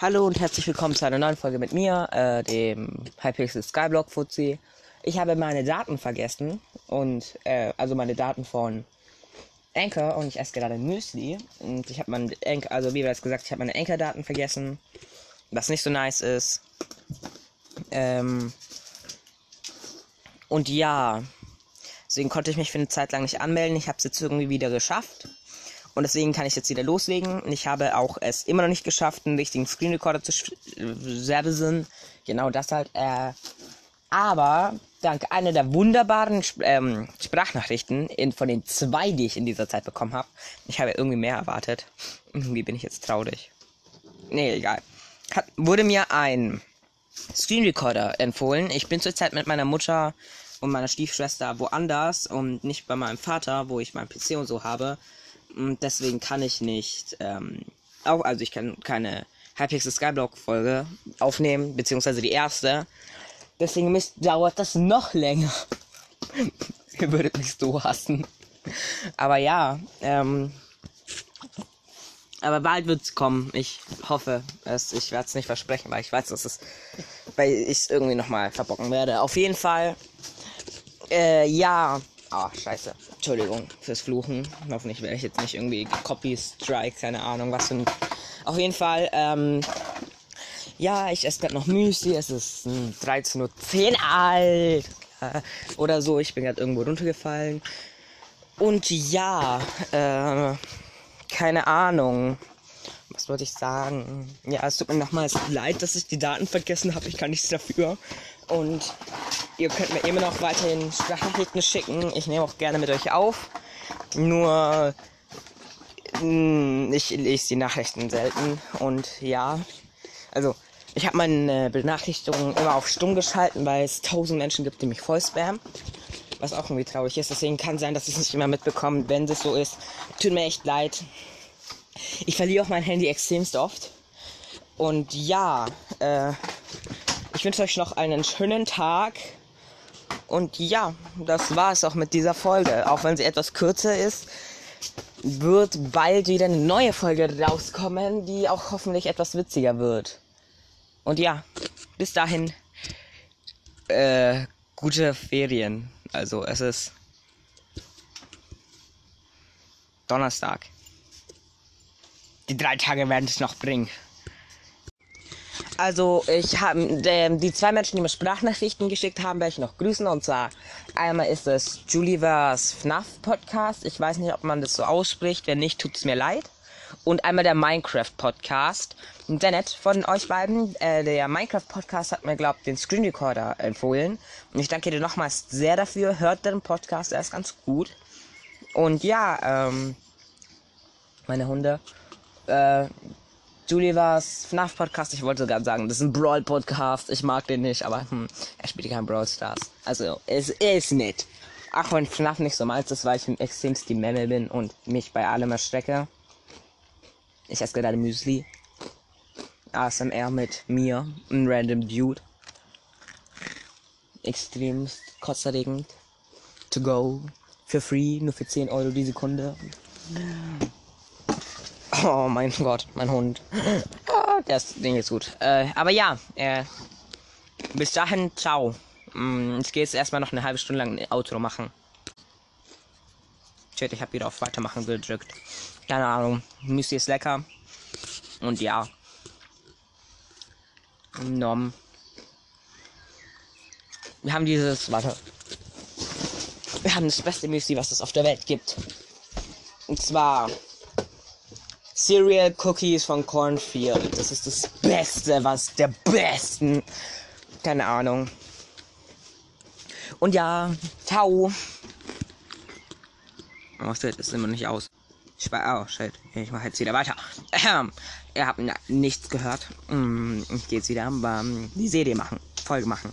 Hallo und herzlich willkommen zu einer neuen Folge mit mir, äh, dem Hypixel Skyblock Fuzzi. Ich habe meine Daten vergessen und äh, also meine Daten von Anchor und ich esse gerade Müsli und ich habe meine Anchor, also wie bereits gesagt, ich habe meine Anchor-Daten vergessen, was nicht so nice ist. Ähm, und ja, deswegen konnte ich mich für eine Zeit lang nicht anmelden. Ich habe es jetzt irgendwie wieder geschafft. Und deswegen kann ich jetzt wieder loslegen. Und ich habe auch es immer noch nicht geschafft, einen richtigen Screen Recorder zu servicen. Genau das halt. Äh, aber dank einer der wunderbaren ähm, Sprachnachrichten in, von den zwei, die ich in dieser Zeit bekommen habe, ich habe irgendwie mehr erwartet. Irgendwie bin ich jetzt traurig. Nee, egal. Hat, wurde mir ein Screen Recorder empfohlen. Ich bin zurzeit mit meiner Mutter und meiner Stiefschwester woanders und nicht bei meinem Vater, wo ich mein PC und so habe. Und deswegen kann ich nicht, ähm, auch, also ich kann keine Hypixel Skyblock Folge aufnehmen, beziehungsweise die erste. Deswegen müsst, dauert das noch länger. Ihr würdet mich so hassen. Aber ja, ähm, aber bald wird's kommen. Ich hoffe es. Ich werde es nicht versprechen, weil ich weiß, dass es, weil ich es irgendwie nochmal verbocken werde. Auf jeden Fall, äh, ja, Ah, scheiße. Entschuldigung fürs Fluchen. Hoffentlich werde ich jetzt nicht irgendwie Copy Strike, keine Ahnung, was für ein. Auf jeden Fall, ähm. Ja, ich esse gerade noch Müsli. Es ist hm, 13.10 Uhr alt. Äh, oder so. Ich bin gerade irgendwo runtergefallen. Und ja, äh. Keine Ahnung. Was wollte ich sagen? Ja, es tut mir nochmals leid, dass ich die Daten vergessen habe. Ich kann nichts dafür. Und ihr könnt mir immer noch weiterhin Sprachnachrichten schicken. Ich nehme auch gerne mit euch auf. Nur hm, ich lese die Nachrichten selten. Und ja, also ich habe meine Benachrichtigungen immer auf stumm geschalten, weil es tausend Menschen gibt, die mich voll spammen. Was auch irgendwie traurig ist. Deswegen kann sein, dass ich es nicht immer mitbekomme, wenn das so ist. Tut mir echt leid. Ich verliere auch mein Handy extremst oft. Und ja, äh, ich wünsche euch noch einen schönen Tag. Und ja, das war es auch mit dieser Folge. Auch wenn sie etwas kürzer ist, wird bald wieder eine neue Folge rauskommen, die auch hoffentlich etwas witziger wird. Und ja, bis dahin, äh, gute Ferien. Also es ist Donnerstag. Die drei Tage werden es noch bringen. Also ich habe die zwei Menschen, die mir Sprachnachrichten geschickt haben, werde ich noch grüßen. Und zwar einmal ist es Julievers FNAF Podcast. Ich weiß nicht, ob man das so ausspricht. Wenn nicht, tut es mir leid. Und einmal der Minecraft Podcast. Sehr nett von euch beiden. Äh, der Minecraft Podcast hat mir, glaubt, den Screen Recorder empfohlen. Und ich danke dir nochmals sehr dafür. Hört den Podcast, er ist ganz gut. Und ja, ähm, meine Hunde. Äh, Julie war's FNAF Podcast. Ich wollte sogar sagen, das ist ein Brawl Podcast. Ich mag den nicht, aber hm, er spielt kein Brawl Stars. Also, es ist nett. Auch wenn FNAF nicht so meins ist, weil ich extremst die Memme bin und mich bei allem erstrecke. Ich esse gerade Müsli. ASMR mit mir, ein random Dude. Extremst kotzerregend. To go. For free, nur für 10 Euro die Sekunde. Oh mein Gott, mein Hund. Oh, das Ding ist gut. Äh, aber ja, äh, bis dahin, ciao. Mm, ich gehe jetzt erstmal noch eine halbe Stunde lang ein Outro machen. Shit, ich habe wieder auf Weitermachen gedrückt. Keine Ahnung. Müsli ist lecker. Und ja. Nom. Wir haben dieses, warte. Wir haben das beste Müsli, was es auf der Welt gibt. Und zwar Cereal Cookies von Cornfield. Das ist das Beste, was der besten. Keine Ahnung. Und ja, ciao. Oh shit, ist immer nicht aus. Ich war, oh shit, ich mache jetzt wieder weiter. Ähm, ihr habt nichts gehört. Ich gehe jetzt wieder die Serie machen, Folge machen.